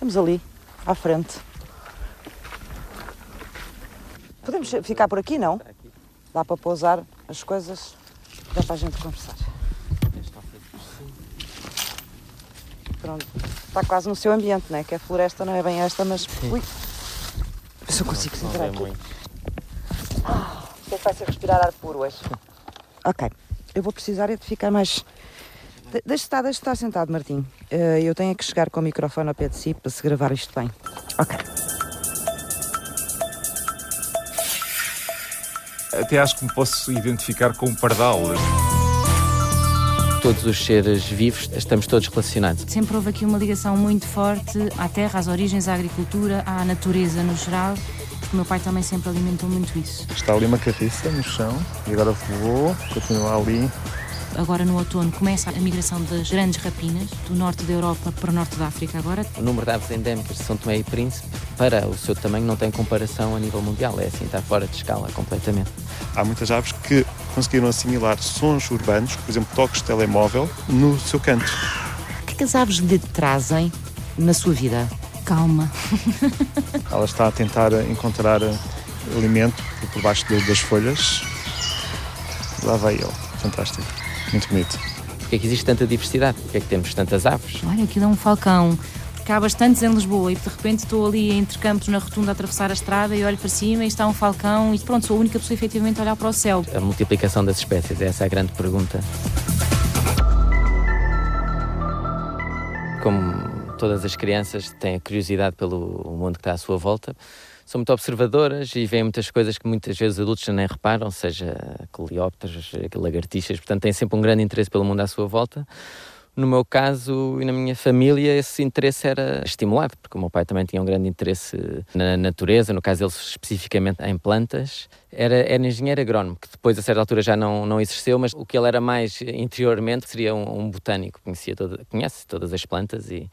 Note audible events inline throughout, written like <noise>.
Temos ali, à frente. Podemos ficar por aqui, não? Dá para pousar as coisas, dá para a gente conversar. Pronto, está quase no seu ambiente, não é? Que a floresta não é bem esta, mas. Ui! Ver se eu consigo sentar aqui. Ah, o que é que vai ser respirar ar puro hoje? <laughs> Ok, eu vou precisar é de ficar mais. De- Deixa estar, deixa estar sentado, Martim. Eh, eu tenho que chegar com o microfone ao pé de si para se gravar isto bem. Ok. Até acho que me posso identificar com um pardal. Todos os seres vivos estamos todos relacionados. Sempre houve aqui uma ligação muito forte à terra, às origens, à agricultura, à natureza no geral, porque o meu pai também sempre alimentou muito isso. Está ali uma carriça no chão e agora voou, continua ali. Agora no outono começa a migração das grandes rapinas do norte da Europa para o norte da África agora. O número de aves endémicas de São Tomé e Príncipe, para o seu tamanho, não tem comparação a nível mundial. É assim, está fora de escala completamente. Há muitas aves que conseguiram assimilar sons urbanos, por exemplo, toques de telemóvel, no seu canto. O que é que as aves lhe trazem na sua vida? Calma. <laughs> Ela está a tentar encontrar alimento por baixo das folhas. Lá vai ele. Fantástico. Muito bonito. Porquê é que existe tanta diversidade? Porquê é que temos tantas aves? Olha, aquilo é um falcão. Porque há bastantes em Lisboa e de repente estou ali entre campos na rotunda a atravessar a estrada e olho para cima e está um falcão e pronto, sou a única pessoa efetivamente a olhar para o céu. A multiplicação das espécies, essa é a grande pergunta. Como todas as crianças têm a curiosidade pelo mundo que está à sua volta, são muito observadoras e veem muitas coisas que muitas vezes os adultos nem reparam, seja coleópteros, lagartixas, portanto têm sempre um grande interesse pelo mundo à sua volta. No meu caso e na minha família, esse interesse era estimulado, porque o meu pai também tinha um grande interesse na natureza, no caso dele especificamente em plantas. Era, era engenheiro agrónomo, que depois a certa altura já não, não exerceu, mas o que ele era mais interiormente seria um, um botânico, conhecia toda, conhece todas as plantas e,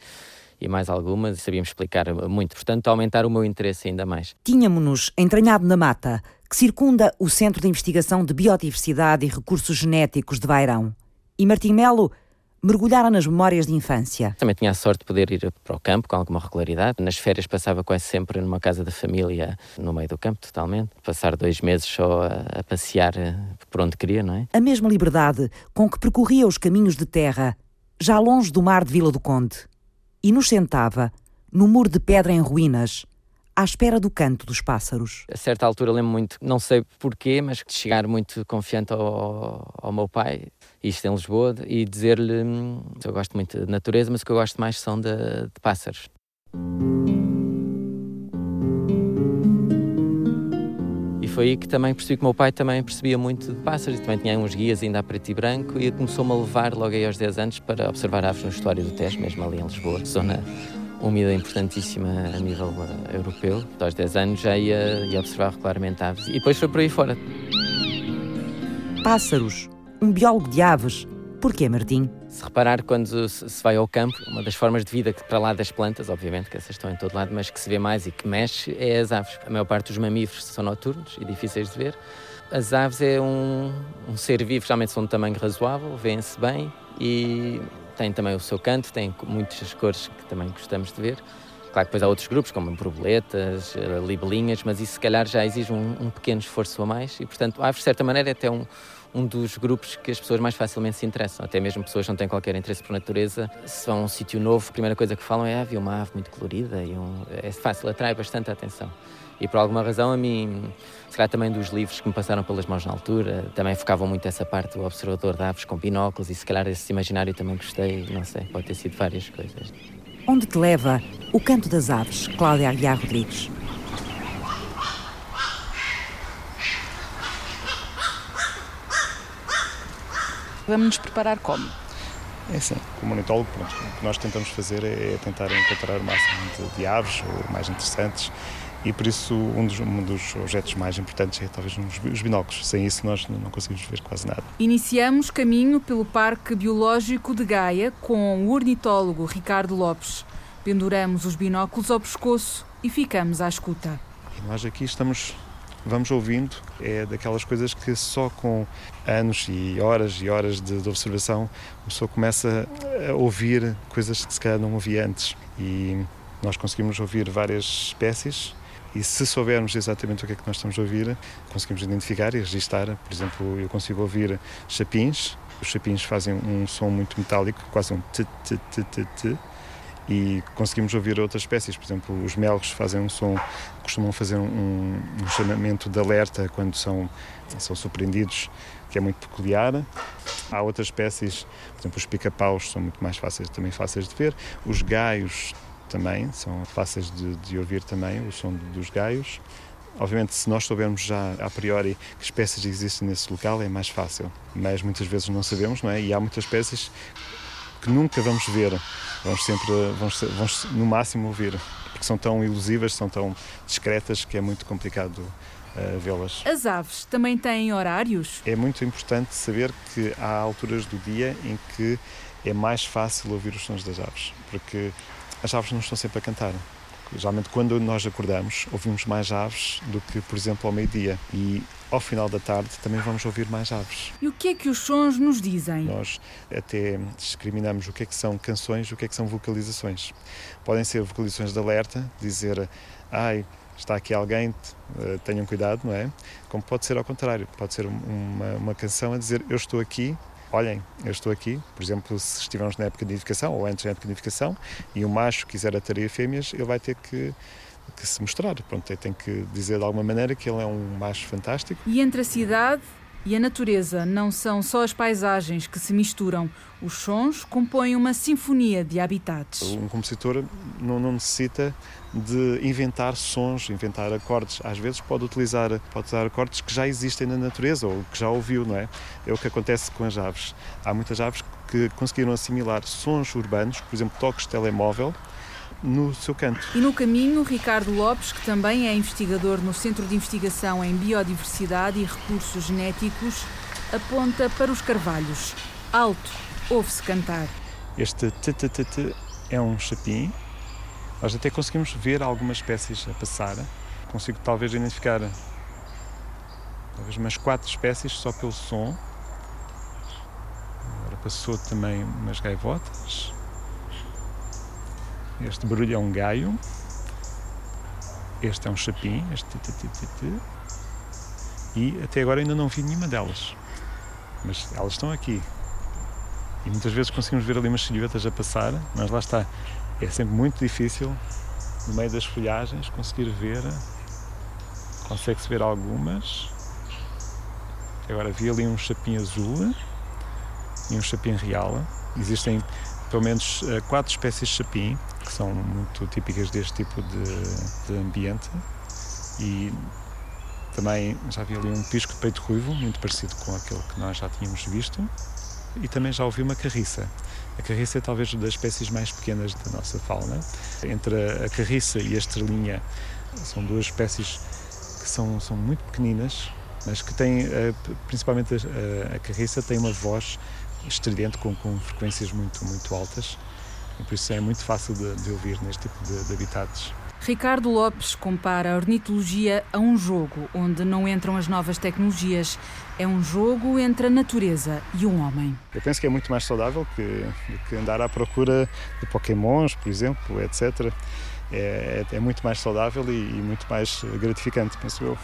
e mais algumas, e sabíamos explicar muito. Portanto, aumentar o meu interesse ainda mais. Tínhamos-nos entranhado na mata, que circunda o Centro de Investigação de Biodiversidade e Recursos Genéticos de Bairão. E Martim Melo mergulhara nas memórias de infância. Também tinha a sorte de poder ir para o campo com alguma regularidade. Nas férias passava quase sempre numa casa da família, no meio do campo, totalmente. Passar dois meses só a, a passear eh, por onde queria, não é? A mesma liberdade com que percorria os caminhos de terra, já longe do mar de Vila do Conde. E nos sentava, no muro de pedra em ruínas, à espera do canto dos pássaros. A certa altura lembro muito, não sei porquê, mas de chegar muito confiante ao, ao meu pai, isto em Lisboa, e dizer-lhe: hum, eu gosto muito de natureza, mas o que eu gosto mais são de, de pássaros. Foi aí que também percebi que o meu pai também percebia muito de pássaros também tinha uns guias ainda a preto e branco e começou-me a levar logo aí aos 10 anos para observar aves no estuário do Tejo, mesmo ali em Lisboa, zona úmida importantíssima a nível uh, europeu. Aos 10 anos já ia, ia observar regularmente aves e depois foi por aí fora. Pássaros, um biólogo de aves. Porquê, Martim? Se reparar, quando se vai ao campo, uma das formas de vida que para lá das plantas, obviamente que essas estão em todo lado, mas que se vê mais e que mexe é as aves. A maior parte dos mamíferos são noturnos e difíceis de ver. As aves é um, um ser vivo, geralmente são de tamanho razoável, vêem-se bem e têm também o seu canto, têm muitas cores que também gostamos de ver. Claro que depois há outros grupos, como borboletas, eh, libelinhas, mas isso se calhar já exige um, um pequeno esforço a mais e, portanto, aves, de certa maneira, é até um, um dos grupos que as pessoas mais facilmente se interessam. Até mesmo pessoas que não têm qualquer interesse por natureza, se vão a um sítio novo, a primeira coisa que falam é ah, vi uma ave muito colorida e um... é fácil, atrai bastante a atenção. E por alguma razão a mim, se calhar também dos livros que me passaram pelas mãos na altura, também focavam muito essa parte do observador de aves com binóculos e se calhar esse imaginário também gostei, não sei, pode ter sido várias coisas. Onde te leva o canto das aves, Cláudia Aguiar Rodrigues? Vamos nos preparar como? É assim, como ornitólogo, pronto, o que nós tentamos fazer é tentar encontrar o máximo de, de aves ou mais interessantes e por isso um dos, um dos objetos mais importantes é talvez os, os binóculos. Sem isso nós não conseguimos ver quase nada. Iniciamos caminho pelo Parque Biológico de Gaia com o ornitólogo Ricardo Lopes. Penduramos os binóculos ao pescoço e ficamos à escuta. E nós aqui estamos, vamos ouvindo, é daquelas coisas que só com anos e horas e horas de, de observação a pessoa começa a ouvir coisas que se calhar não ouvia antes. E Nós conseguimos ouvir várias espécies e se soubermos exatamente o que é que nós estamos a ouvir, conseguimos identificar e registar. Por exemplo, eu consigo ouvir chapins. Os chapins fazem um som muito metálico, quase um t t t t t e conseguimos ouvir outras espécies. Por exemplo, os melros fazem um som, costumam fazer um, um chamamento de alerta quando são, são surpreendidos, que é muito peculiar. Há outras espécies, por exemplo, os pica-paus são muito mais fáceis, também fáceis de ver. Os gaios também são fáceis de, de ouvir também, o som dos gaios. Obviamente, se nós soubermos já a priori que espécies existem nesse local, é mais fácil. Mas muitas vezes não sabemos, não é? E há muitas espécies que nunca vamos ver. Vamos sempre, vamos, vamos no máximo ouvir, porque são tão ilusivas, são tão discretas que é muito complicado uh, vê-las. As aves também têm horários? É muito importante saber que há alturas do dia em que é mais fácil ouvir os sons das aves, porque as aves não estão sempre a cantar. Geralmente, quando nós acordamos, ouvimos mais aves do que, por exemplo, ao meio-dia. E ao final da tarde também vamos ouvir mais aves. E o que é que os sons nos dizem? Nós até discriminamos o que é que são canções e o que é que são vocalizações. Podem ser vocalizações de alerta, dizer, ai, está aqui alguém, eh, tenham cuidado, não é? Como pode ser ao contrário, pode ser uma, uma canção a dizer, eu estou aqui, olhem, eu estou aqui, por exemplo, se estivermos na época de nidificação ou antes da época de nidificação e o macho quiser atrair fêmeas, ele vai ter que, que se mostrar, pronto, tem que dizer de alguma maneira que ele é um macho fantástico. E entre a cidade e a natureza não são só as paisagens que se misturam, os sons compõem uma sinfonia de habitats. Um compositor não, não necessita de inventar sons, inventar acordes. Às vezes pode utilizar, pode usar acordes que já existem na natureza ou que já ouviu, não é? É o que acontece com as aves. Há muitas aves que conseguiram assimilar sons urbanos, por exemplo, toques de telemóvel, no seu canto. E no caminho, Ricardo Lopes, que também é investigador no Centro de Investigação em Biodiversidade e Recursos Genéticos, aponta para os carvalhos. Alto, ouve-se cantar. Este t é um chapim nós até conseguimos ver algumas espécies a passar. Consigo talvez identificar talvez umas quatro espécies só pelo som. Agora passou também umas gaivotas. Este barulho é um gaio. Este é um chapim, este E até agora ainda não vi nenhuma delas. Mas elas estão aqui. E muitas vezes conseguimos ver ali umas silhuetas a passar, mas lá está é sempre muito difícil, no meio das folhagens, conseguir ver. Consegue-se ver algumas. Agora vi ali um chapim azul e um chapim real. Existem pelo menos eh, quatro espécies de chapim que são muito típicas deste tipo de, de ambiente. E também já vi ali um pisco de peito ruivo, muito parecido com aquele que nós já tínhamos visto. E também já ouvi uma carriça. A carriça é talvez das espécies mais pequenas da nossa fauna. Entre a carriça e a estrelinha são duas espécies que são, são muito pequeninas, mas que têm, eh, principalmente a, a carriça, tem uma voz estridente com, com frequências muito, muito altas. E por isso é muito fácil de, de ouvir neste tipo de, de habitats. Ricardo Lopes compara a ornitologia a um jogo onde não entram as novas tecnologias. É um jogo entre a natureza e um homem. Eu penso que é muito mais saudável que, que andar à procura de pokémons, por exemplo, etc. É, é, é muito mais saudável e, e muito mais gratificante, penso eu.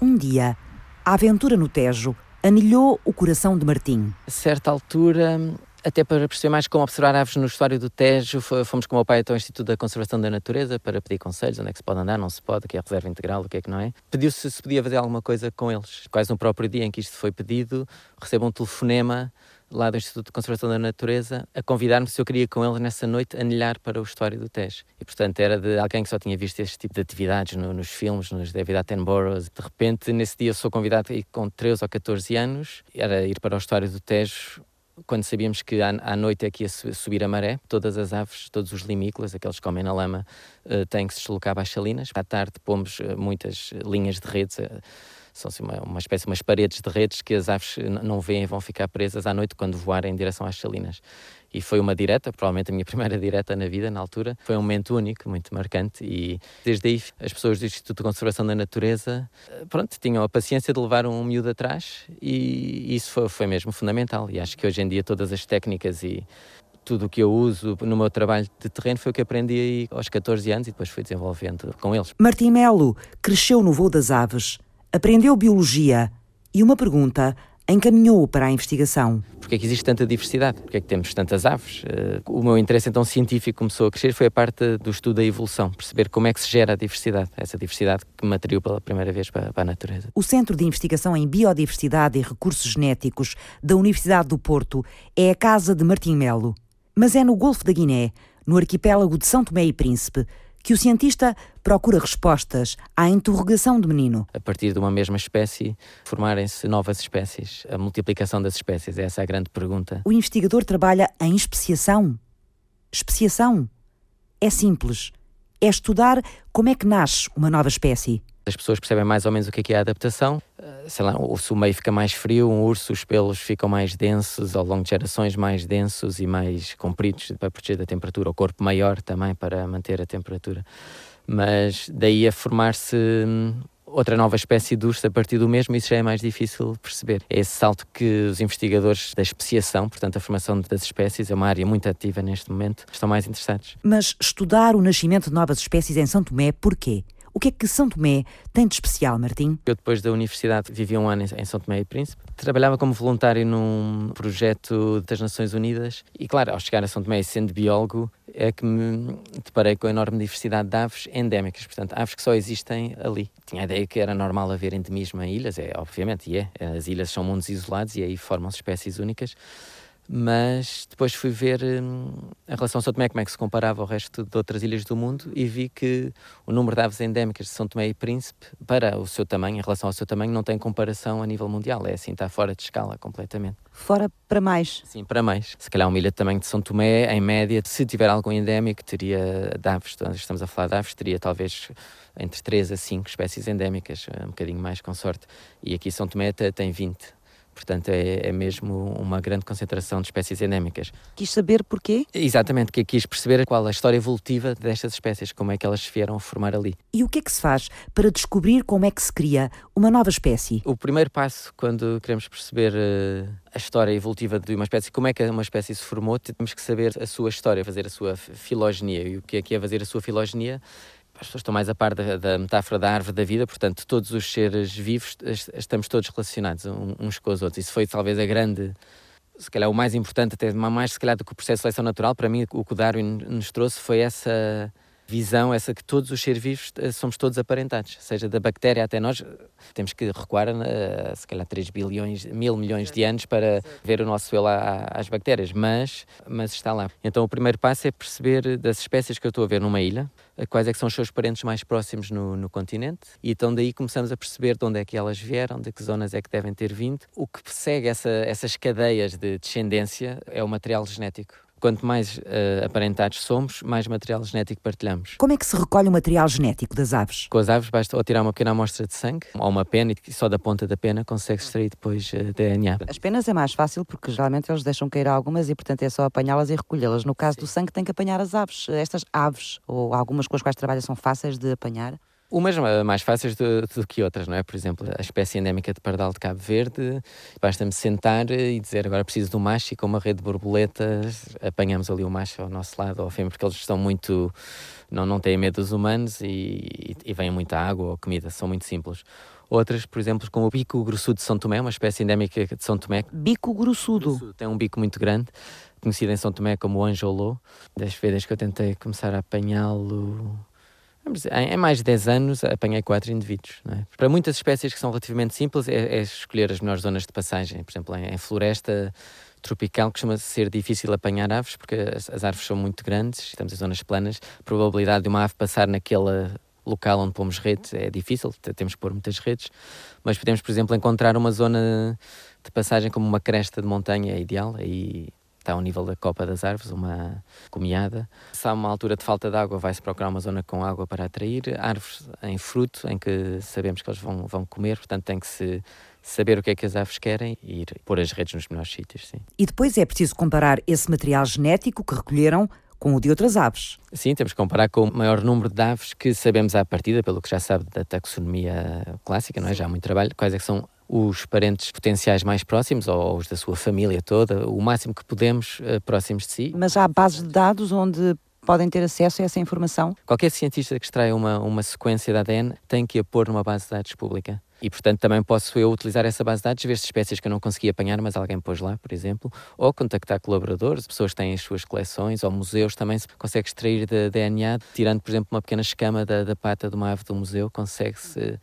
Um dia, a aventura no Tejo anilhou o coração de Martim. A certa altura, até para perceber mais como observar aves no estuário do Tejo, fomos com o meu pai até ao Instituto da Conservação da Natureza para pedir conselhos, onde é que se pode andar, não se pode, o que é reserva integral, o que é que não é. Pediu-se se podia fazer alguma coisa com eles. Quase no próprio dia em que isto foi pedido, recebo um telefonema lá do Instituto de Conservação da Natureza a convidar-me se eu queria com eles nessa noite anilhar para o estuário do Tejo. E portanto era de alguém que só tinha visto este tipo de atividades no, nos filmes, nos David Attenborough. De repente, nesse dia sou convidado e com 13 ou 14 anos, era ir para o estuário do Tejo quando sabíamos que à, noite é que ia subir a maré, todas as aves, todos os limícolas, aqueles que comem na lama, uh, têm que se deslocar para as salinas. À tarde pomos uh, muitas linhas de redes, uh, são assim, uma, uma espécie, umas paredes de redes que as aves não veem e vão ficar presas à noite quando voarem em direção às salinas e foi uma direta, provavelmente a minha <laughs> primeira direta na vida, na altura. Foi um momento único, muito marcante e desde aí as pessoas do Instituto de Conservação da Natureza, eh, pronto, tinham a paciência de levar um miúdo atrás e isso foi, foi mesmo fundamental e acho que hoje em dia todas as técnicas e tudo o que eu uso no meu trabalho de terreno foi o que aprendi aí aos 14 anos e depois fui desenvolvendo com eles. Martim Melo cresceu no voo das aves, aprendeu biologia e uma pergunta encaminhou-o para a investigação. Porquê é que existe tanta diversidade? Porquê é que temos tantas aves? Eh, o meu interesse então científico começou a crescer foi a parte do estudo da evolução, perceber como é que se gera a diversidade, essa diversidade que me atraiu pela primeira vez para, a natureza. O Centro de Investigação em Biodiversidade e Recursos Genéticos da Universidade do Porto é a casa de Martim Melo. Mas é no Golfo da Guiné, no arquipélago de São Tomé e Príncipe, que o cientista procura respostas à interrogação do menino. A partir de uma mesma espécie, formarem-se novas espécies. A multiplicação das espécies, essa é a grande pergunta. O investigador trabalha em especiação. Especiação é simples. É estudar como é que nasce uma nova espécie. As pessoas percebem mais ou menos o que é, que é a adaptação. Eh, sei lá, o meio fica mais frio, um urso, os pelos ficam mais densos, ao longo de gerações mais densos e mais compridos para proteger da temperatura. O corpo maior também para manter a temperatura. Mas daí a formar-se hum, outra nova espécie de urso a partir do mesmo, isso já é mais difícil perceber. É esse salto que os investigadores da especiação, portanto a formação das espécies, é uma área muito ativa neste momento, estão mais interessados. Mas estudar o nascimento de novas espécies em São Tomé, porquê? O que é que São Tomé tem de especial, Martim? Eu, depois da universidade, vivi um ano em São Tomé e Príncipe. Trabalhava como voluntário num projeto das Nações Unidas e, claro, ao chegar a São Tomé e sendo biólogo, é que me deparei com a enorme diversidade de aves endémicas, portanto, aves que só existem ali. Tinha a ideia que era normal haver endemismo em ilhas, é, obviamente, e é. As ilhas são mundos isolados e aí formam-se espécies únicas mas depois fui ver hum, a relação São Tomé, como é que se comparava ao resto de outras ilhas do mundo e vi que o número de aves endémicas de São Tomé e Príncipe, para o seu tamanho, em relação ao seu tamanho, não tem comparação a nível mundial. É assim, está fora de escala completamente. Fora para mais? Sim, para mais. Se calhar uma ilha de tamanho de São Tomé, em média, se tiver algum endémico, teria de aves, estamos a falar de aves, teria talvez entre 3 a 5 espécies endémicas, um bocadinho mais com sorte. E aqui São Tomé tem 20. Portanto, é, é, mesmo uma grande concentração de espécies endémicas. Quis saber porquê? Exatamente, que quis perceber qual a história evolutiva destas espécies, como é que elas se vieram a formar ali. E o que é que se faz para descobrir como é que se cria uma nova espécie? O primeiro passo, quando queremos perceber uh, a história evolutiva de uma espécie, como é que uma espécie se formou, temos que saber a sua história, fazer a sua filogenia. E o que é que é fazer a sua filogenia? As pessoas estão mais a par da, da, metáfora da árvore da vida, portanto, todos os seres vivos estamos todos relacionados uns com os outros. Isso foi talvez a grande, se calhar o mais importante, até mais se calhar do que o processo de seleção natural. Para mim, o que o Darwin nos trouxe foi essa visão, essa que todos os seres vivos eh, somos todos aparentados, seja da bactéria até nós, temos que recuar a, se calhar 3 bilhões, mil milhões de anos para ver o nosso elo às bactérias, mas, mas está lá. Então o primeiro passo é perceber das espécies que eu estou a ver numa ilha, quais é que são os seus parentes mais próximos no, no continente, e então daí começamos a perceber de onde é que elas vieram, de que zonas é que devem ter vindo. O que segue essa, essas cadeias de descendência é o material genético. Quanto mais uh, aparentados somos, mais material genético partilhamos. Como é que se recolhe o material genético das aves? Com as aves basta ou tirar uma pequena amostra de sangue ou uma pena e só da ponta da pena consegue extrair depois uh, DNA. As penas é mais fácil porque geralmente eles deixam cair algumas e portanto é só apanhá-las e recolhê-las. No caso Sim. do sangue tem que apanhar as aves. Estas aves ou algumas com as quais trabalha são fáceis de apanhar? Umas mais fáceis do, do, que outras, não é? Por exemplo, a espécie endémica de pardal de Cabo Verde, basta-me sentar e dizer agora preciso de um macho e com uma rede de borboletas apanhamos ali o macho ao nosso lado ou a fêmea, porque eles estão muito. não, não têm medo dos humanos e, e, e vêm muita água ou comida, são muito simples. Outras, por exemplo, como o bico grossudo de São Tomé, uma espécie endémica de São Tomé. Bico grossudo? Tem um bico muito grande, conhecido em São Tomé como o anjolô. Das vezes que eu tentei começar a apanhá-lo em mais de 10 anos apanhei quatro indivíduos. É? Para muitas espécies que são relativamente simples, é, é escolher as melhores zonas de passagem. Por exemplo, em, em floresta tropical costuma ser difícil apanhar aves, porque as, as, árvores são muito grandes, estamos em zonas planas, a probabilidade de uma ave passar naquele local onde pomos redes é difícil, temos que pôr muitas redes, mas podemos, por exemplo, encontrar uma zona de passagem como uma cresta de montanha, é ideal, aí está ao nível da copa das árvores, uma comiada. Se há uma altura de falta de água, vai-se procurar uma zona com água para atrair. Árvores em fruto, em que sabemos que eles vão, vão comer, portanto tem que se saber o que é que as aves querem e ir pôr as redes nos melhores sítios. Sim. E depois é preciso comparar esse material genético que recolheram com o de outras aves. Sim, temos que comparar com o maior número de aves que sabemos à partida, pelo que já sabe da taxonomia clássica, não é? Já há muito trabalho, quais é que são os parentes potenciais mais próximos ou os da sua família toda, o máximo que podemos uh, próximos de si. Mas há bases de dados onde podem ter acesso a essa informação? Qualquer cientista que extrai uma, uma sequência de ADN tem que a pôr numa base de dados pública. E, portanto, também posso eu utilizar essa base de dados, ver se espécies que eu não consegui apanhar, mas alguém pôs lá, por exemplo, ou contactar colaboradores, pessoas que têm as suas coleções, ou museus também se consegue extrair de DNA, tirando, por exemplo, uma pequena escama da, da pata de uma ave do museu, consegue-se eh,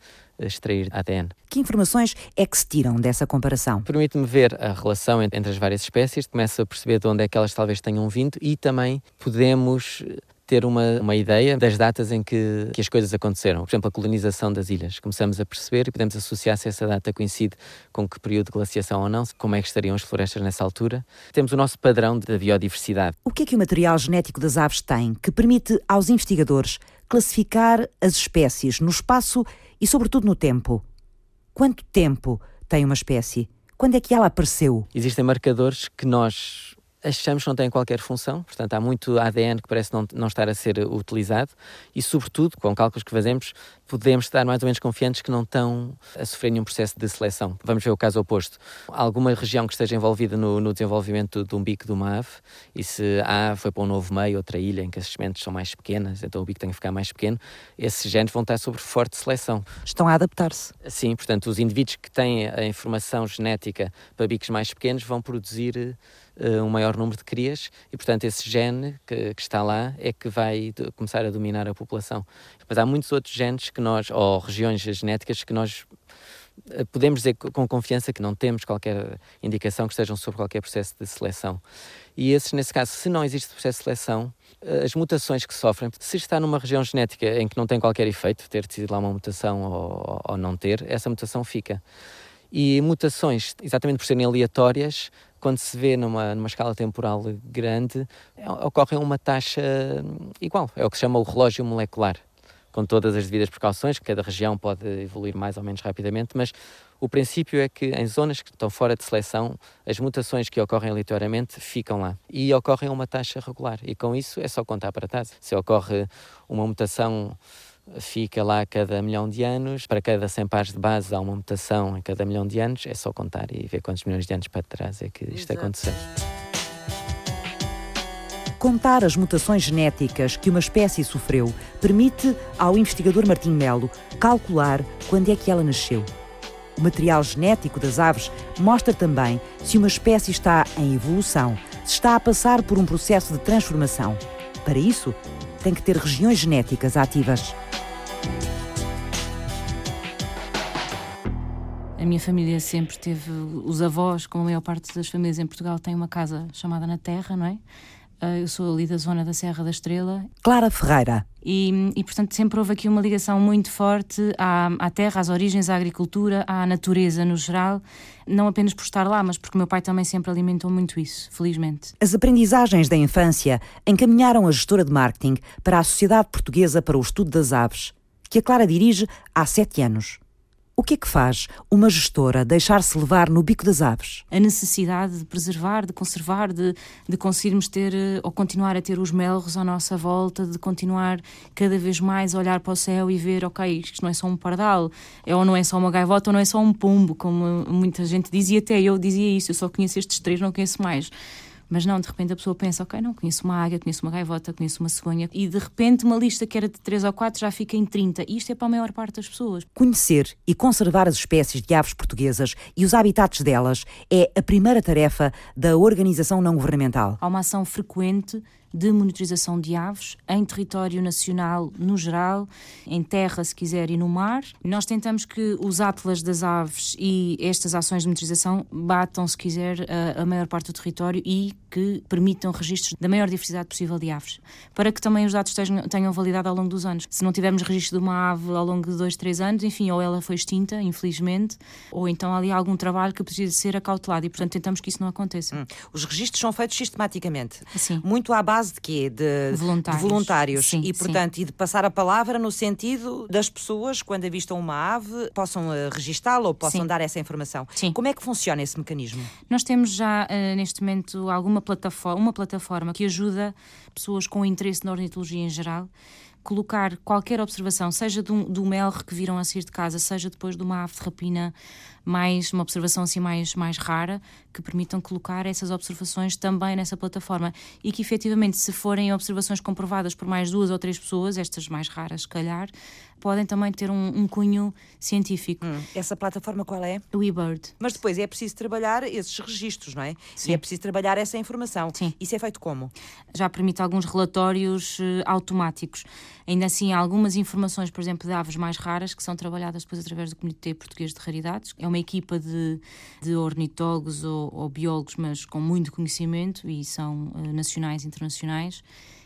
extrair ADN. Que informações é que se tiram dessa comparação? Permite-me ver a relação entre as várias espécies, começo a perceber de onde é que elas talvez tenham vindo e também podemos ter uma, uma ideia das datas em que, que as coisas aconteceram. Por exemplo, a colonização das ilhas. Começamos a perceber e podemos associar se essa data coincide com que período de glaciação ou não, como é que estariam as florestas nessa altura. Temos o nosso padrão da biodiversidade. O que é que o material genético das aves tem que permite aos investigadores classificar as espécies no espaço e, sobretudo, no tempo? Quanto tempo tem uma espécie? Quando é que ela apareceu? Existem marcadores que nós achamos que não têm qualquer função, portanto há muito ADN que parece não, não estar a ser utilizado e, sobretudo, com cálculos que fazemos, podemos estar mais ou menos confiantes que não estão a sofrer nenhum processo de seleção. Vamos ver o caso oposto. Alguma região que esteja envolvida no, no desenvolvimento de um bico de uma ave e se a ave foi para um novo meio, outra ilha em que as sementes são mais pequenas, então o bico tem que ficar mais pequeno, esses genes vão estar sobre forte seleção. Estão a adaptar-se. Sim, portanto, os indivíduos que têm a informação genética para bicos mais pequenos vão produzir uh, um maior número de crias e, portanto, esse gene que, que está lá é que vai começar a dominar a população. Mas há muitos outros genes que nós, ou regiões genéticas que nós eh, podemos dizer com confiança que não temos qualquer indicação que estejam sob qualquer processo de seleção. E esses, nesse caso, se não existe processo de seleção, eh, as mutações que sofrem, se está numa região genética em que não tem qualquer efeito, ter decidido lá uma mutação ou, ou não ter, essa mutação fica. E mutações, exatamente por serem aleatórias, quando se vê numa, numa escala temporal grande, ocorre uma taxa igual. É o que se chama o relógio molecular, com todas as devidas precauções, que cada região pode evoluir mais ou menos rapidamente, mas o princípio é que em zonas que estão fora de seleção, as mutações que ocorrem aleatoriamente ficam lá e ocorrem a uma taxa regular. E com isso é só contar para trás. Se ocorre uma mutação fica lá a cada milhão de anos. Para cada 100 pares de base há uma mutação em cada milhão de anos. É só contar e ver quantos milhões de anos para trás é que isto Exato. aconteceu. Contar as mutações genéticas que uma espécie sofreu permite ao investigador Martim Melo calcular quando é que ela nasceu. O material genético das aves mostra também se uma espécie está em evolução, se está a passar por um processo de transformação. Para isso, tem que ter regiões genéticas ativas. A minha família sempre teve, os avós, como a maior parte das famílias em Portugal, têm uma casa chamada Na Terra, não é? Ah, eu sou ali da zona da Serra da Estrela. Clara Ferreira. E, e portanto, sempre houve aqui uma ligação muito forte à, à terra, às origens, à agricultura, à natureza no geral, não apenas por estar lá, mas porque o meu pai também sempre alimentou muito isso, felizmente. As aprendizagens da infância encaminharam a gestora de marketing para a Sociedade Portuguesa para o Estudo das Aves, que a Clara dirige há sete anos. O que é que faz uma gestora deixar-se levar no bico das aves? A necessidade de preservar, de conservar, de, de conseguirmos ter eh, ou continuar a ter os melros à nossa volta, de continuar cada vez mais a olhar para o céu e ver, ok, isto não é só um pardal, é, ou não é só uma gaivota, ou não é só um pombo, como muita gente dizia, até eu dizia isso, eu só conheço estes três, não conheço mais. Mas não, de repente a pessoa pensa, ok, não, conheço uma águia, conheço uma gaivota, conheço uma cegonha, e de repente uma lista que era de 3 ou 4 já fica em 30. E isto é para a maior parte das pessoas. Conhecer e conservar as espécies de aves portuguesas e os habitats delas é a primeira tarefa da organização não governamental. Há uma ação frequente de monitorização de aves em território nacional no geral, em terra, se quiser, e no mar. Nós tentamos que os atlas das aves e estas ações de monitorização batam, se quiser, a, a maior parte do território e que permitam registros da maior diversidade possível de aves, para que também os dados tenham, tenham validade ao longo dos anos. Se não tivermos registro de uma ave ao longo de dois, três anos, enfim, ou ela foi extinta, infelizmente, ou então há ali algum trabalho que precisa ser acautelado e, portanto, tentamos que isso não aconteça. Hum. Os registros são feitos sistematicamente, Sim. muito à base de quê? De voluntários, de voluntários. Sim, e, portanto, sim. e de passar a palavra no sentido das pessoas, quando avistam uma ave, possam uh, registá-la ou possam sim. dar essa informação. Sim. Como é que funciona esse mecanismo? Nós temos já, uh, neste momento, alguma plataforma, uma plataforma que ajuda pessoas com interesse na ornitologia em geral colocar qualquer observação, seja do, do melro que viram a sair de casa, seja depois de uma ave de rapina mais uma observação assim mais, mais rara que permitam colocar essas observações também nessa plataforma e que efetivamente se forem observações comprovadas por mais duas ou três pessoas, estas mais raras se calhar, podem também ter um, um cunho científico. Hum. Essa plataforma qual é? O eBird. Mas depois é preciso trabalhar esses registros, não é? Sim. E é preciso trabalhar essa informação. Sim. Isso é feito como? Já permite alguns relatórios uh, automáticos. Ainda assim, há algumas informações, por exemplo, de aves mais raras, que são trabalhadas depois através do Comitê Português de Raridades. É uma equipa de, de ornitólogos ou, ou biólogos, mas com muito conhecimento e são uh, nacionais e internacionais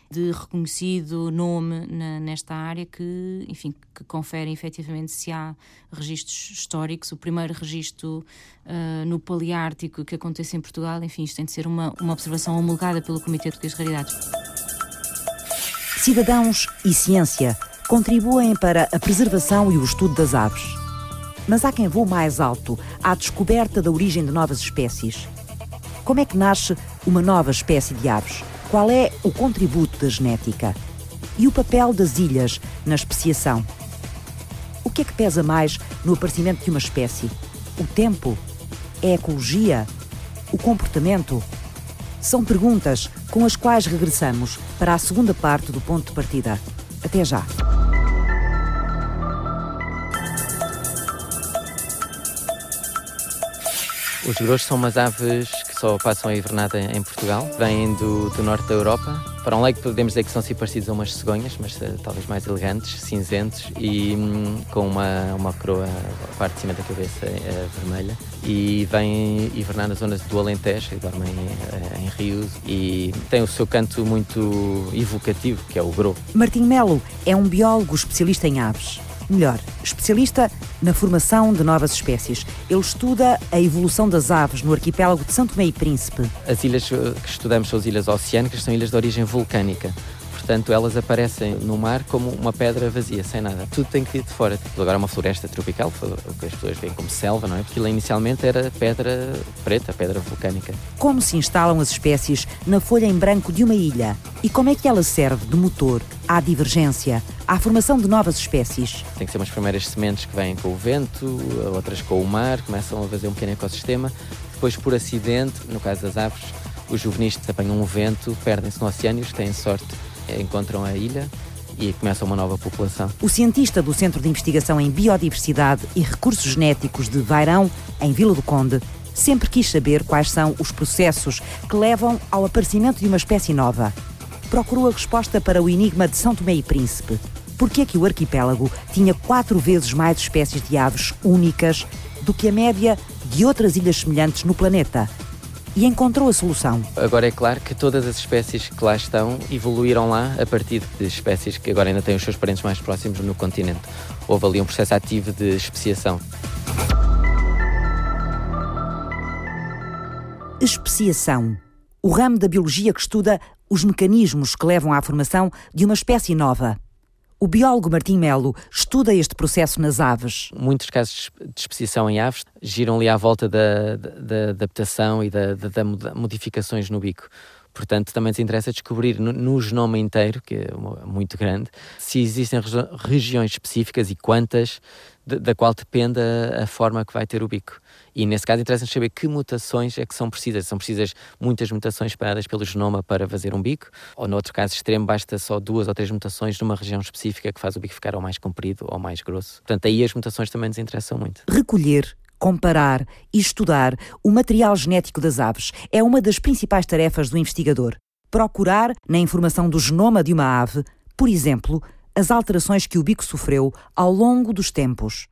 de reconhecido nome na, nesta área que, enfim, que conferem efetivamente se há registros históricos. O primeiro registro uh, no Paleártico que acontece em Portugal, enfim, isto tem de ser uma, uma observação homologada pelo Comitê de Raridades. Cidadãos e ciência contribuem para a preservação e o estudo das aves. Mas há quem voe mais alto à descoberta da origem de novas espécies. Como é que nasce uma nova espécie de aves? Qual é o contributo da genética? E o papel das ilhas na especiação? O que é que pesa mais no aparecimento de uma espécie? O tempo? É a ecologia? O comportamento? São perguntas com as quais regressamos para a segunda parte do ponto de partida. Até já! Os grossos são umas aves que só passam a hibernada em Portugal, vêm do, do norte da Europa. Para um leigo podemos dizer que são assim parecidos a umas cegonhas, mas uh, talvez mais elegantes, cinzentos e hum, com uma, uma coroa, a parte de cima da cabeça uh, vermelha. E vêm hibernar nas zonas do Alentejo, e dormem uh, em rios e têm o seu canto muito evocativo, que é o gro. Martim Melo é um biólogo especialista em aves melhor, especialista na formação de novas espécies. Ele estuda a evolução das aves no arquipélago de Santo Tomé e Príncipe. As ilhas eh, que estudamos são as ilhas oceânicas, são ilhas de origem vulcânica. Portanto, elas aparecem no mar como uma pedra vazia, sem nada. Tudo tem que vir de fora. Agora é uma floresta tropical, o que as pessoas veem como selva, não é? Porque inicialmente era pedra preta, pedra vulcânica. Como se instalam as espécies na folha em branco de uma ilha? E como é que ela serve de motor à divergência, à formação de novas espécies? Tem que ser umas primeiras sementes que vêm com o vento, outras com o mar, começam a fazer um pequeno ecossistema. Depois, por acidente, no caso das aves, os juvenis apanham um vento, perdem-se no oceano e os que têm sorte encontram a ilha e começa uma nova população. O cientista do Centro de Investigação em Biodiversidade e Recursos Genéticos de Vairão, em Vila do Conde, sempre quis saber quais são os processos que levam ao aparecimento de uma espécie nova. Procurou a resposta para o enigma de São Tomé e Príncipe. Por que é que o arquipélago tinha quatro vezes mais espécies de aves únicas do que a média de outras ilhas semelhantes no planeta? E encontrou a solução. Agora é claro que todas as espécies que lá estão evoluíram lá a partir de espécies que agora ainda têm os seus parentes mais próximos no continente. Houve ali um processo ativo de especiação. Especiação. O ramo da biologia que estuda os mecanismos que levam à formação de uma espécie nova. O biólogo Martim Melo estuda este processo nas aves. Muitos casos de especiação em aves giram ali à volta da, da, da adaptação e da, da, modificações no bico. Portanto, também nos interessa descobrir no, no genoma inteiro, que é muito grande, se existem regiões específicas e quantas, da qual depende a, a, forma que vai ter o bico. E nesse caso interessa-nos saber que mutações é que são precisas. São precisas muitas mutações espalhadas pelo genoma para fazer um bico, ou no outro caso extremo basta só duas ou três mutações numa região específica que faz o bico ficar ou mais comprido ou mais grosso. Portanto, aí as mutações também nos interessam muito. Recolher comparar e estudar o material genético das aves é uma das principais tarefas do investigador. Procurar, na informação do genoma de uma ave, por exemplo, as alterações que o bico sofreu ao longo dos tempos.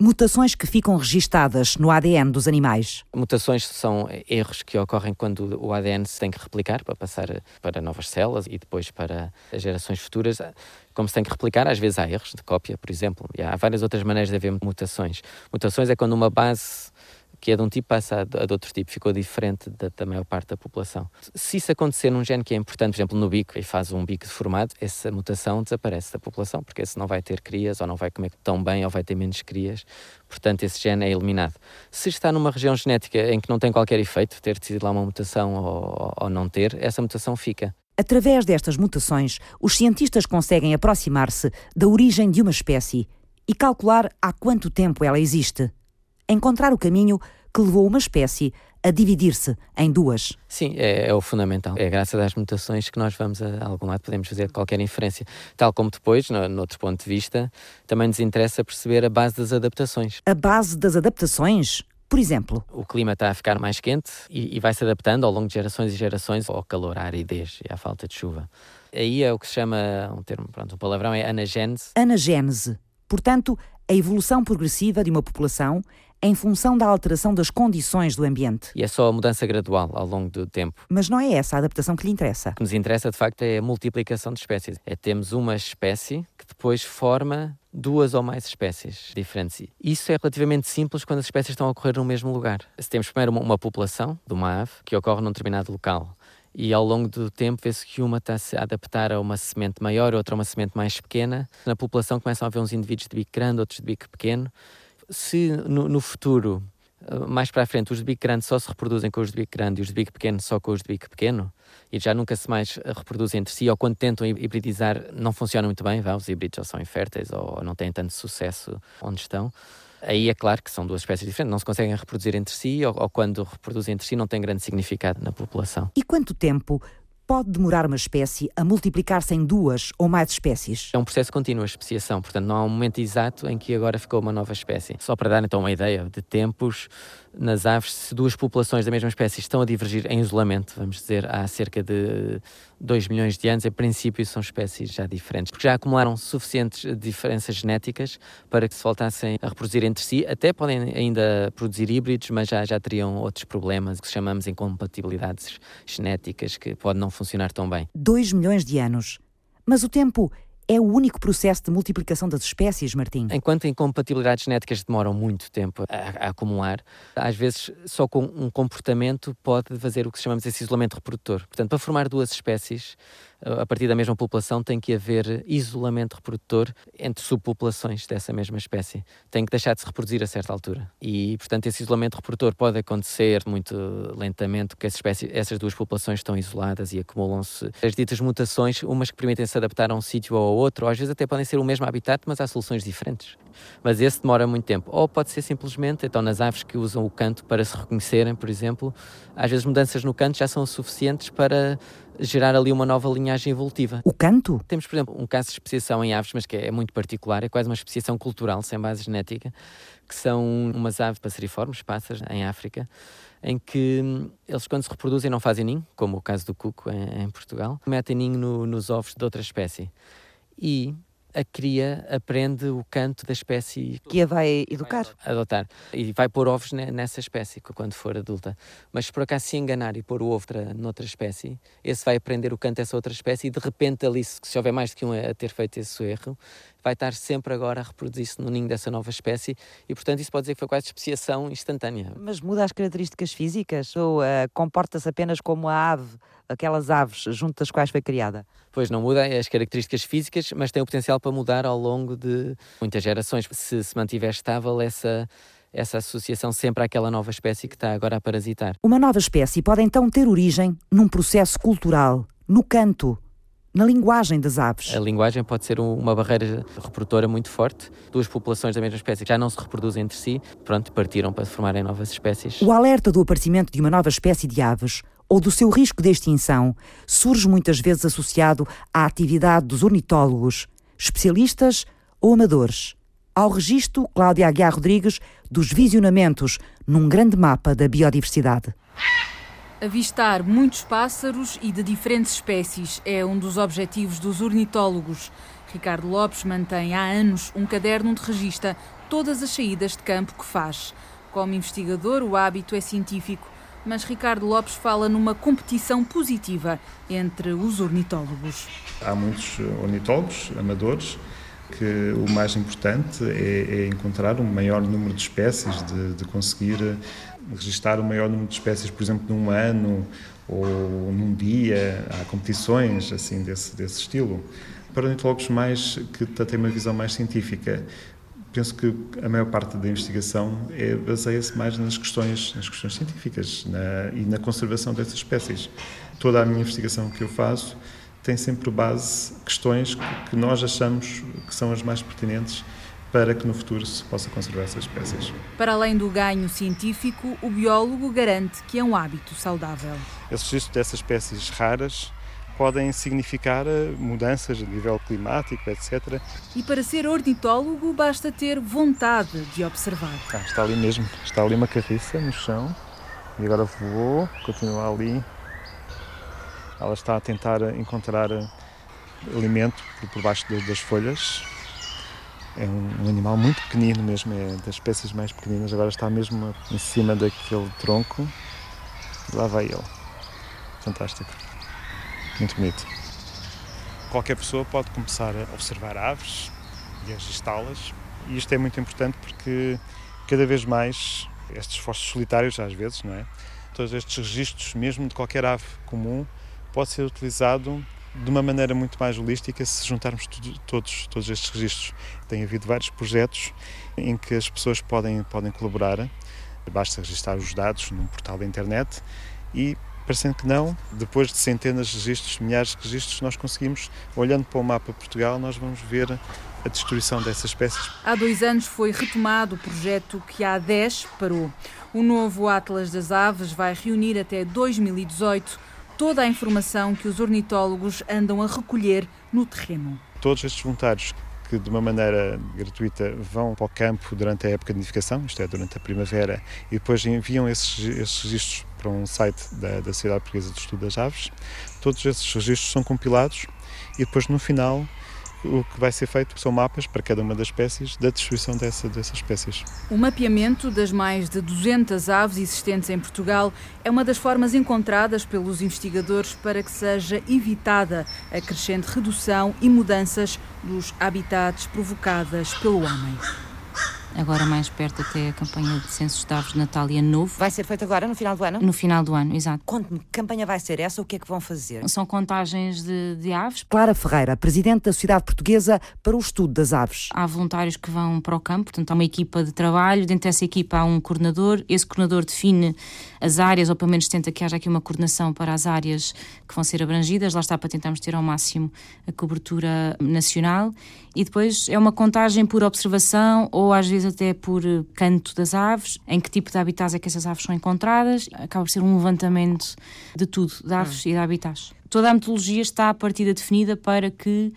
Mutações que ficam registadas no ADN dos animais. Mutações são erros que ocorrem quando o ADN se tem que replicar para passar para novas células e depois para as gerações futuras. Como se tem que replicar, às vezes há erros de cópia, por exemplo. E há várias outras maneiras de haver mutações. Mutações é quando uma base que é de um tipo passa a de outro tipo, ficou diferente da, da, maior parte da população. Se isso acontecer num gene que é importante, por exemplo, no bico, e faz um bico deformado, essa mutação desaparece da população, porque esse não vai ter crias, ou não vai comer tão bem, ou vai ter menos crias, portanto esse gene é eliminado. Se está numa região genética em que não tem qualquer efeito, ter decidido lá uma mutação ou, ou não ter, essa mutação fica. Através destas mutações, os cientistas conseguem aproximar-se da origem de uma espécie e calcular há quanto tempo ela existe. Encontrar o caminho que levou uma espécie a dividir-se em duas. Sim, é, é, o fundamental. É graças às mutações que nós vamos a, algum lado, podemos fazer qualquer inferência. Tal como depois, no, no outro ponto de vista, também nos interessa perceber a base das adaptações. A base das adaptações? Por exemplo, o clima está a ficar mais quente e, e vai se adaptando ao longo de gerações e gerações ao calor, à aridez e à falta de chuva. Aí é o que se chama, um termo, pronto, um palavrão é anagênese. Anagênese. Portanto, a evolução progressiva de uma população em função da alteração das condições do ambiente. E é só a mudança gradual ao longo do tempo. Mas não é essa a adaptação que lhe interessa. O que nos interessa, de facto, é a multiplicação de espécies. É termos uma espécie que depois forma duas ou mais espécies diferentes. Isso é relativamente simples quando as espécies estão a ocorrer no mesmo lugar. Se temos primeiro uma, uma população de uma ave que ocorre num determinado local e ao longo do tempo vê-se que uma está-se a adaptar a uma semente maior, outra a uma semente mais pequena. Na população começam a haver uns indivíduos de bico grande, outros de bico pequeno. Se no, no futuro, eh, mais para a frente, os de bico grande só se reproduzem com os de bico grande e os de bico pequeno só com os de bico pequeno, e já nunca se mais reproduzem entre si, ou quando tentam hibridizar não funciona muito bem, vá, os híbridos ou são inférteis ou não têm tanto sucesso onde estão. Aí é claro que são duas espécies diferentes, não se conseguem reproduzir entre si, ou, ou quando reproduzem entre si não tem grande significado na população. E quanto tempo pode demorar uma espécie a multiplicar-se em duas ou mais espécies? É um processo contínuo a especiação, portanto não há um momento exato em que agora ficou uma nova espécie. Só para dar então uma ideia de tempos, nas aves, se duas populações da mesma espécie estão a divergir em isolamento, vamos dizer, há cerca de 2 milhões de anos, em princípio são espécies já diferentes, porque já acumularam suficientes diferenças genéticas para que se voltassem a reproduzir entre si. Até podem ainda produzir híbridos, mas já, já teriam outros problemas que chamamos incompatibilidades genéticas que podem não funcionar tão bem. 2 milhões de anos. Mas o tempo é o único processo de multiplicação das espécies, Martim? Enquanto incompatibilidades genéticas demoram muito tempo a, a, acumular, às vezes só com um comportamento pode fazer o que chamamos esse isolamento reprodutor. Portanto, para formar duas espécies, a partir da mesma população tem que haver isolamento reprodutor entre subpopulações dessa mesma espécie. Tem que deixar de se reproduzir a certa altura. E, portanto, esse isolamento reprodutor pode acontecer muito lentamente, porque espécie, essas duas populações estão isoladas e acumulam-se as ditas mutações, umas que permitem se adaptar a um sítio ou ao outro, ou às vezes até podem ser o mesmo habitat, mas há soluções diferentes. Mas esse demora muito tempo. Ou pode ser simplesmente, então, nas aves que usam o canto para se reconhecerem, por exemplo, às vezes mudanças no canto já são suficientes para gerar ali uma nova linhagem evolutiva. O canto? Temos, por exemplo, um caso de especiação em aves, mas que é muito particular, é quase uma especiação cultural, sem base genética, que são umas aves passeriformes, pássaros, em África, em que hum, eles, quando se reproduzem, não fazem ninho, como o caso do cuco em, em Portugal, metem ninho no, nos ovos de outra espécie. E a cria aprende o canto da espécie que a vai educar, adotar e vai pôr ovos nessa espécie quando for adulta. Mas se por acaso se enganar e pôr o ovo noutra espécie, esse vai aprender o canto dessa outra espécie e de repente ali, se houver mais do que um a ter feito esse erro, vai estar sempre agora a reproduzir-se no ninho dessa nova espécie e, portanto, isso pode dizer que foi quase especiação instantânea. Mas muda as características físicas ou uh, comporta-se apenas como a ave aquelas aves junto das quais foi criada? Pois não muda as características físicas, mas tem o potencial para mudar ao longo de muitas gerações. Se se mantiver estável essa essa associação sempre àquela nova espécie que está agora a parasitar. Uma nova espécie pode então ter origem num processo cultural, no canto, na linguagem das aves. A linguagem pode ser uma barreira reprodutora muito forte. Duas populações da mesma espécie que já não se reproduzem entre si, pronto, partiram para formarem novas espécies. O alerta do aparecimento de uma nova espécie de aves ou do seu risco de extinção surge muitas vezes associado à atividade dos ornitólogos, especialistas ou amadores. Ao registro, Cláudia Aguiar Rodrigues, dos visionamentos num grande mapa da biodiversidade. Avistar muitos pássaros e de diferentes espécies é um dos objetivos dos ornitólogos. Ricardo Lopes mantém há anos um caderno onde registra todas as saídas de campo que faz. Como investigador, o hábito é científico mas Ricardo Lopes fala numa competição positiva entre os ornitólogos. Há muitos ornitólogos amadores que o mais importante é, é encontrar um maior número de espécies, de, de conseguir registar o maior número de espécies, por exemplo, num ano ou num dia. Há competições assim desse, desse estilo. Para ornitólogos mais que têm uma visão mais científica, penso que a maior parte da investigação é, baseia-se mais nas questões, nas questões científicas na, e na conservação dessas espécies. Toda a minha investigação que eu faço tem sempre base questões que nós achamos que são as mais pertinentes para que no futuro se possa conservar essas espécies. Para além do ganho científico, o biólogo garante que é um hábito saudável. Esse registro dessas espécies raras podem significar eh, mudanças a nível climático, etc. E para ser ornitólogo basta ter vontade de observar. Ah, está ali mesmo, está ali uma carriça no chão e agora vou continuar ali. Ela está a tentar encontrar eh, alimento por baixo das folhas. É um, animal muito pequenino mesmo, é das espécies mais pequeninas. Agora está mesmo em cima daquele tronco. Lá vai ele. Fantástico. Muito bonito. Qualquer pessoa pode começar a observar aves e a registá-las. E isto é muito importante porque cada vez mais estes esforços solitários, às vezes, não é? Todos estes registros, mesmo de qualquer ave comum, pode ser utilizado de uma maneira muito mais holística se juntarmos tudo, todos, todos estes registros. Tem havido vários projetos em que as pessoas podem, podem colaborar. Basta registrar os dados num portal da internet e parecendo que não, depois de centenas de registros, milhares de registros, nós conseguimos, olhando para o mapa Portugal, nós vamos ver a destruição dessas espécies. Há dois anos foi retomado o projeto que há 10 parou. O novo Atlas das Aves vai reunir até 2018 toda a informação que os ornitólogos andam a recolher no terreno. Todos estes voluntários que de uma maneira gratuita vão para o campo durante a época de nidificação, isto é, durante a primavera, e depois enviam esses, esses registros para um site da, da Sociedade Portuguesa de Estudo das Aves. Todos esses registros são compilados e depois no final o que vai ser feito são mapas para cada uma das espécies da distribuição dessa, dessas espécies. O mapeamento das mais de 200 aves existentes em Portugal é uma das formas encontradas pelos investigadores para que seja evitada a crescente redução e mudanças dos habitats provocadas pelo homem agora mais perto até a campanha de censos de aves de Natal e Ano Novo. Vai ser feito agora, no final do ano? No final do ano, exato. Conte-me, que campanha vai ser essa? O que é que vão fazer? São contagens de, de aves. Clara Ferreira, presidente da Sociedade Portuguesa para o Estudo das Aves. Há voluntários que vão para o campo, portanto há uma equipa de trabalho, dentro dessa equipa há um coordenador, esse coordenador define as áreas, ou pelo menos tenta que haja aqui uma coordenação para as áreas que vão ser abrangidas, lá está para tentarmos ter ao máximo a cobertura nacional, e depois é uma contagem por observação ou às vezes até por canto das aves, em que tipo de habitats é que essas aves são encontradas, acaba por ser um levantamento de tudo, de aves hum. e de habitats. Toda a metodologia está a partida definida para que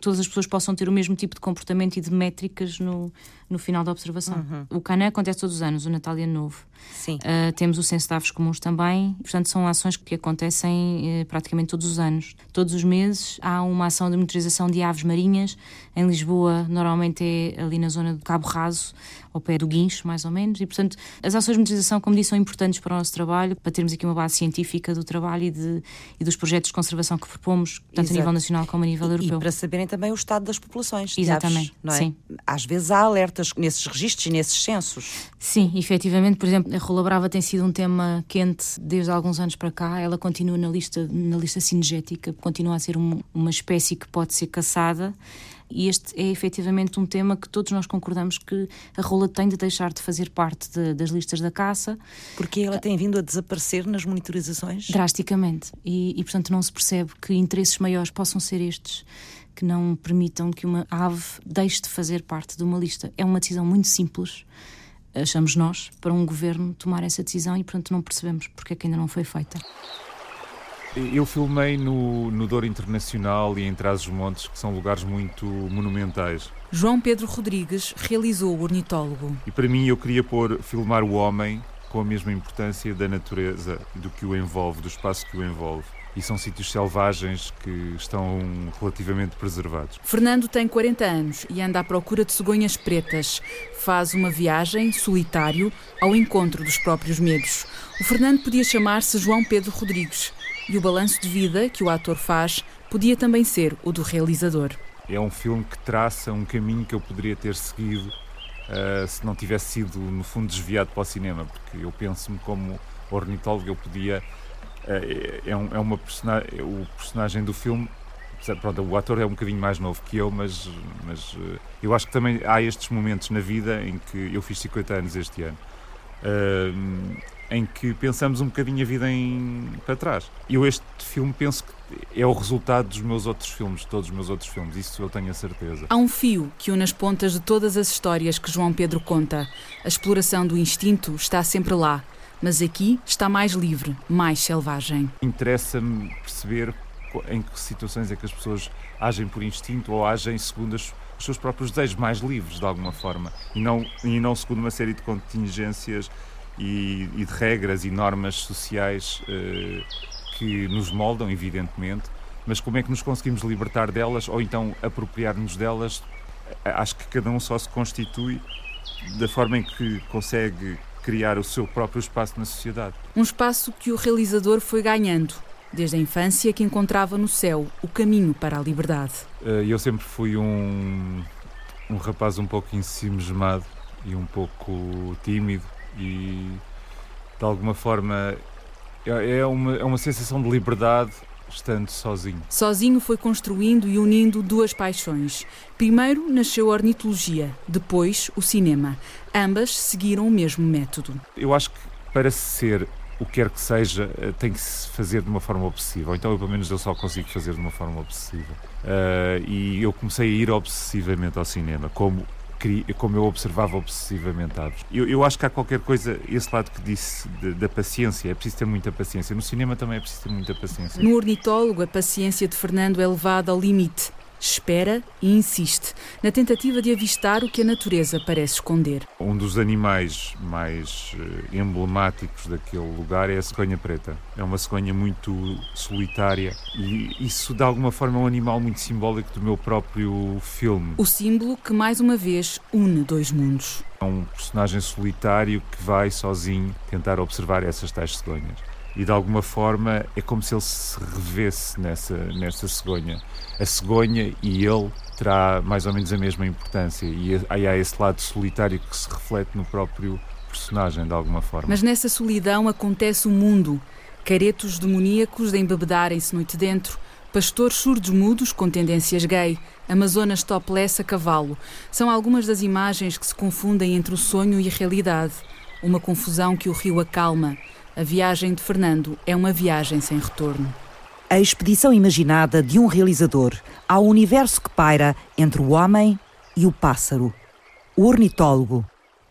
todas as pessoas possam ter o mesmo tipo de comportamento e de métricas no, no final da observação. Uhum. O CANA acontece todos os anos, o Natal e Ano Novo. Sim. Uh, temos o Censo de Aves Comuns também, portanto, são ações que acontecem uh, praticamente todos os anos. Todos os meses há uma ação de monitorização de aves marinhas. Em Lisboa, normalmente é ali na zona do Cabo Raso, ao pé do Guincho, mais ou menos. E, portanto, as ações de monitorização, como disse, são importantes para o nosso trabalho, para termos aqui uma base científica do trabalho e, de, e dos projetos de conservação que propomos, tanto Exato. a nível nacional como a nível europeu. E para saberem também o estado das populações. Exatamente. Não é? Sim. Às vezes há alertas nesses registros e nesses censos. Sim, efetivamente, por exemplo, a rola brava tem sido um tema quente desde há alguns anos para cá. Ela continua na lista, na lista cinegética, continua a ser um, uma espécie que pode ser caçada. E este é efetivamente um tema que todos nós concordamos que a rola tem de deixar de fazer parte de, das listas da caça. Porque ela tem vindo a desaparecer nas monitorizações? Drasticamente. E, e portanto, não se percebe que interesses maiores possam ser estes que não permitam que uma ave deixe de fazer parte de uma lista. É uma decisão muito simples achamos nós, para um governo tomar essa decisão e, portanto, não percebemos porque é que ainda não foi feita. Eu filmei no, no Douro Internacional e em Trás-os-Montes, que são lugares muito monumentais. João Pedro Rodrigues realizou o ornitólogo. E para mim eu queria pôr, filmar o homem com a mesma importância da natureza, do que o envolve, do espaço que o envolve e são sítios selvagens que estão relativamente preservados. Fernando tem 40 anos e anda à procura de cegonhas pretas. Faz uma viagem, solitário, ao encontro dos próprios medos. O Fernando podia chamar-se João Pedro Rodrigues e o balanço de vida que o ator faz podia também ser o do realizador. É um filme que traça um caminho que eu poderia ter seguido uh, se não tivesse sido, no fundo, desviado para o cinema, porque eu penso-me como ornitólogo, eu podia é, é, um, é uma personagem, o personagem do filme pronto, o ator é um bocadinho mais novo que eu, mas, mas eh, eu acho que também há estes momentos na vida em que eu fiz 50 anos este ano. Uh, em que pensamos um bocadinho a vida em, para trás. Eu este filme penso que é o resultado dos meus outros filmes, de todos os meus outros filmes, isso eu tenho a certeza. Há um fio que une as pontas de todas as histórias que João Pedro conta. A exploração do instinto está sempre lá, mas aqui está mais livre, mais selvagem. Interessa-me perceber em que situações é que as pessoas agem por instinto ou agem segundo as, os seus próprios desejos, mais livres de alguma forma, e não, e não segundo uma série de contingências e, e de regras e normas sociais eh, que nos moldam, evidentemente, mas como é que nos conseguimos libertar delas ou então apropriar-nos delas? Acho que cada um só se constitui da forma em que consegue criar o seu próprio espaço na sociedade. Um espaço que o realizador foi ganhando desde a infância que encontrava no céu o caminho para a liberdade. Eh, eu sempre fui um, um rapaz um pouco ensimismado e um pouco tímido e de alguma forma é, é uma, é uma sensação de liberdade estando sozinho. Sozinho foi construindo e unindo duas paixões. Primeiro nasceu a ornitologia, depois o cinema. Ambas seguiram o mesmo método. Eu acho que para ser o que quer que seja, eh, tem que se fazer de uma forma obsessiva. Então, eu, pelo menos, eu só consigo fazer de uma forma obsessiva. Uh, e eu comecei a ir obsessivamente ao cinema, como como eu observava obsessivamente aves. Eu, eu, acho que há qualquer coisa, esse lado que disse de, da paciência, é preciso ter muita paciência. No cinema também é preciso ter muita paciência. No ornitólogo, a paciência de Fernando é levada ao limite espera e insiste, na tentativa de avistar o que a natureza parece esconder. Um dos animais mais eh, emblemáticos daquele lugar é a cegonha preta. É uma cegonha muito solitária e isso, de alguma forma, é um animal muito simbólico do meu próprio filme. O símbolo que, mais uma vez, une dois mundos. É um personagem solitário que vai sozinho tentar observar essas tais cegonhas e de alguma forma é como se ele se revesse nessa, nessa cegonha. A cegonha e ele terá mais ou menos a mesma importância e aí há esse lado solitário que se reflete no próprio personagem de alguma forma. Mas nessa solidão acontece o mundo. Caretos demoníacos de embebedarem-se noite dentro, pastores surdos mudos com tendências gay, amazonas topless a cavalo. São algumas das imagens que se confundem entre o sonho e a realidade. Uma confusão que o rio acalma a viagem de Fernando é uma viagem sem retorno. A expedição imaginada de um realizador ao universo que paira entre o homem e o pássaro, o ornitólogo.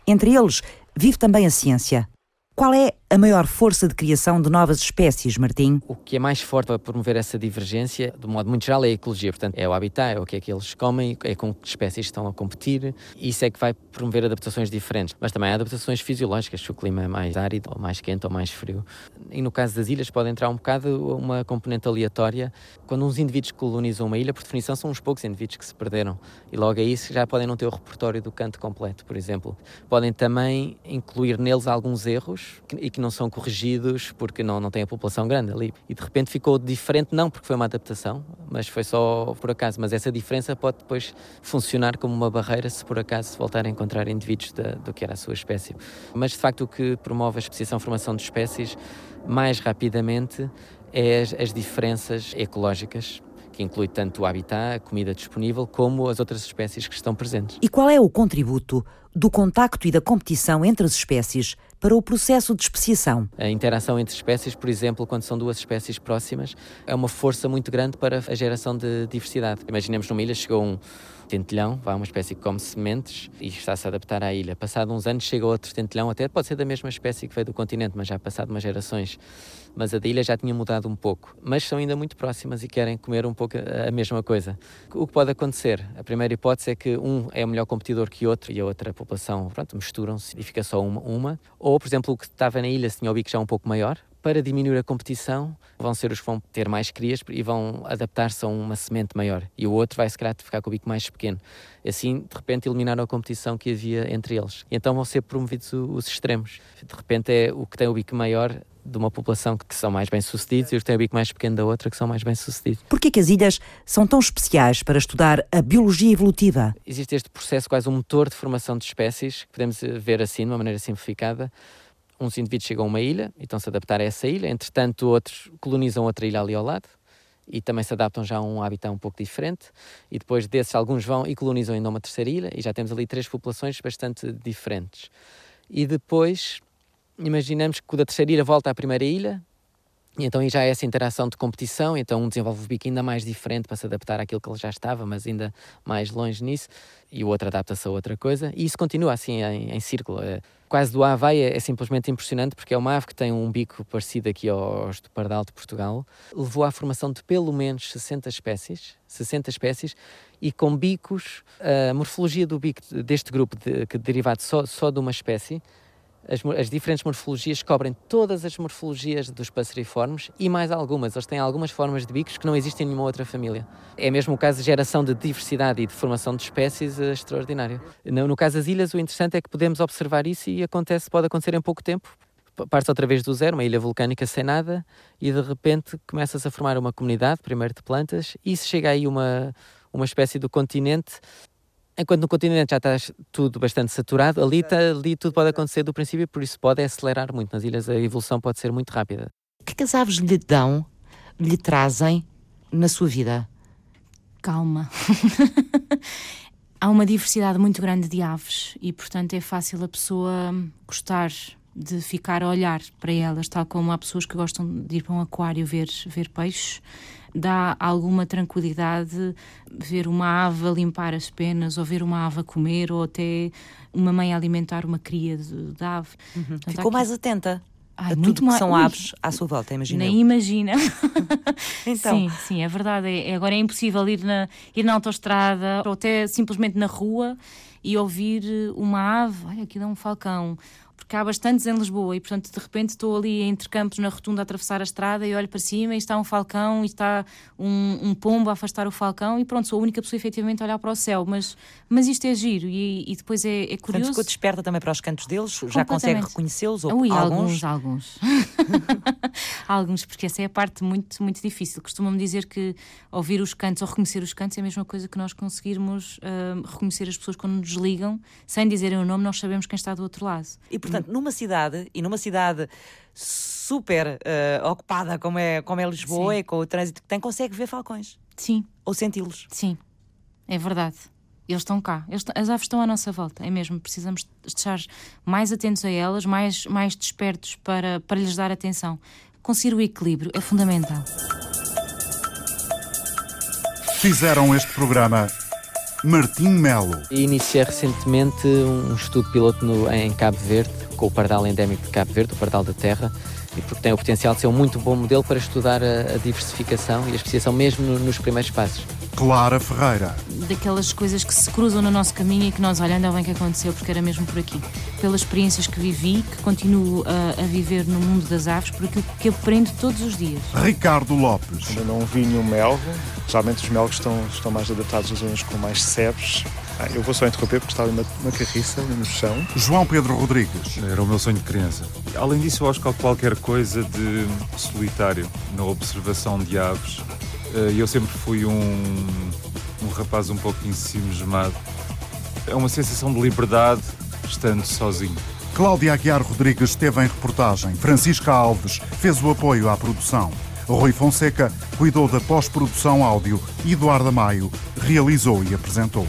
Entre eles vive também a ciência. Qual é a maior força de criação de novas espécies, Martim? O que é mais forte para promover essa divergência, de modo muito geral, é a ecologia. Portanto, é o habitat, é o que é que eles comem, é com que espécies estão a competir. Isso é que vai promover adaptações diferentes. Mas também há adaptações fisiológicas, se o clima é mais árido, ou mais quente, ou mais frio. E no caso das ilhas pode entrar um bocado uma componente aleatória. Quando uns indivíduos colonizam uma ilha, por definição, são uns poucos indivíduos que se perderam. E logo aí já podem não ter o repertório do canto completo, por exemplo. Podem também incluir neles alguns erros e que não são corrigidos porque não, não tem a população grande ali. E de repente ficou diferente, não porque foi uma adaptação, mas foi só por acaso. Mas essa diferença pode depois funcionar como uma barreira se por acaso se voltar a encontrar indivíduos da, do que era a sua espécie. Mas de facto o que promove a especiação formação de espécies mais rapidamente é as, as diferenças ecológicas que inclui tanto o habitat, a comida disponível, como as outras espécies que estão presentes. E qual é o contributo do contacto e da competição entre as espécies para o processo de especiação. A interação entre espécies, por exemplo, quando são duas espécies próximas, é uma força muito grande para a geração de diversidade. Imaginemos numa ilha chegou um tentilhão, vá uma espécie que come sementes e está-se a adaptar à ilha. Passado uns anos chega outro tentilhão, até pode ser da mesma espécie que veio do continente, mas já passado umas gerações. Mas a da ilha já tinha mudado um pouco. Mas são ainda muito próximas e querem comer um pouco a mesma coisa. O que pode acontecer? A primeira hipótese é que um é melhor competidor que outro e a outra população, pronto, misturam-se e fica só uma, uma. Ou, por exemplo, o que estava na ilha tinha o bico já um pouco maior, para diminuir a competição, vão ser os que vão ter mais crias e vão adaptar-se a uma semente maior. E o outro vai, se calhar, ficar com o bico mais pequeno. Assim, de repente, eliminaram a competição que havia entre eles. E então vão ser promovidos os extremos. De repente, é o que tem o bico maior de uma população que são mais bem-sucedidos e os que têm o bico mais pequeno da outra que são mais bem-sucedidos. Por que as ilhas são tão especiais para estudar a biologia evolutiva? Existe este processo, quase um motor de formação de espécies, que podemos ver assim, de uma maneira simplificada, uns indivíduos chegam a uma ilha e estão-se a adaptar a essa ilha, entretanto outros colonizam outra ilha ali ao lado e também se adaptam já a um habitat um pouco diferente e depois desses alguns vão e colonizam ainda uma terceira ilha e já temos ali três populações bastante diferentes. E depois imaginamos que o da terceira ilha volta à primeira ilha, e então aí já é essa interação de competição, então um desenvolve o bico ainda mais diferente para se adaptar àquilo que ele já estava, mas ainda mais longe nisso, e o outro adapta-se a outra coisa, e isso continua assim em, em círculo. É, quase do A vai é, é, simplesmente impressionante, porque é uma ave que tem um bico parecido aqui aos do Pardal de Portugal, levou à formação de pelo menos 60 espécies, 60 espécies, e com bicos, a morfologia do bico deste grupo, de, que derivado só, só de uma espécie, as, as, diferentes morfologias cobrem todas as morfologias dos passeriformes e mais algumas. Eles têm algumas formas de bicos que não existem em nenhuma outra família. É mesmo o caso de geração de diversidade e de formação de espécies é extraordinário. No, no caso das ilhas, o interessante é que podemos observar isso e acontece, pode acontecer em pouco tempo. Parte outra vez do zero, uma ilha vulcânica sem nada, e de repente começa-se a formar uma comunidade, primeiro de plantas, e se chega aí uma, uma espécie do continente Enquanto no continente já está tudo bastante saturado, ali, tá, ali tudo pode acontecer do princípio, por isso pode acelerar muito. Nas ilhas a evolução pode ser muito rápida. O que, é que as aves lhe dão, lhe trazem na sua vida? Calma. <laughs> Há uma diversidade muito grande de aves e, portanto, é fácil a pessoa gostar de ficar a olhar para elas, tal como há pessoas que gostam de ir para um aquário ver, ver peixes dá alguma tranquilidade ver uma ave limpar as penas, ou ver uma ave comer, ou até uma mãe alimentar uma cria de, de ave. Uhum. Então, Ficou mais atenta. Ai, a tudo que mais... são aves à sua volta, imagina. Nem imagina. <laughs> então. Sim, sim, é verdade. É, agora é impossível ir na, ir na autoestrada ou até simplesmente na rua e ouvir uma ave. Olha, aquilo é um falcão há bastantes em Lisboa e, portanto, de repente estou ali entre campos na rotunda a atravessar a estrada e olho para cima e está um falcão e está um, um pombo a afastar o falcão e pronto, sou a única pessoa efetivamente a olhar para o céu, mas, mas isto é giro e, e depois é, é curioso. Portanto, ficou desperta também para os cantos deles? Já consegue reconhecê-los? Ui, alguns? Alguns, alguns. <laughs> alguns, porque essa é a parte muito, muito difícil. Costumam-me dizer que ouvir os cantos ou reconhecer os cantos é a mesma coisa que nós conseguirmos uh, reconhecer as pessoas quando nos ligam, sem dizerem o nome, nós sabemos quem está do outro lado. E, portanto, Portanto, numa cidade, e numa cidade super uh, ocupada como é, como é Lisboa Sim. e com o trânsito que tem, consegue ver falcões. Sim. Ou senti-los. Sim, é verdade. Eles estão cá, Eles, as aves estão à nossa volta, é mesmo. Precisamos estar mais atentos a elas, mais, mais despertos para, para lhes dar atenção. Conseguir o equilíbrio é fundamental. Fizeram este programa Martim Melo. Iniciei recentemente um estudo piloto no, em Cabo Verde, com o pardal endémico de Cabo Verde, o pardal da terra, e porque tem o potencial de ser um muito bom modelo para estudar a, a diversificação e a especiação mesmo no, nos primeiros passos. Clara Ferreira. Daquelas coisas que se cruzam no nosso caminho e que nós olhando, é bem que aconteceu, porque era mesmo por aqui. Pelas experiências que vivi, que continuo a, a viver no mundo das aves, por aquilo que aprendo todos os dias. Ricardo Lopes. Ainda não vi nenhum melro, Geralmente os melgos estão, estão mais adaptados às zonas com mais sebes. Ah, eu vou só interromper porque está ali uma, uma carriça no chão. João Pedro Rodrigues. Era o meu sonho de criança. Além disso, eu acho que há qualquer coisa de solitário na observação de aves. Ah, eu sempre fui um, um rapaz um pouco ensimismado. É uma sensação de liberdade estando sozinho. Cláudia Aguiar Rodrigues esteve em reportagem. Francisca Alves fez o apoio à produção. Rui Fonseca cuidou da pós-produção áudio Eduardo Maio realizou e apresentou.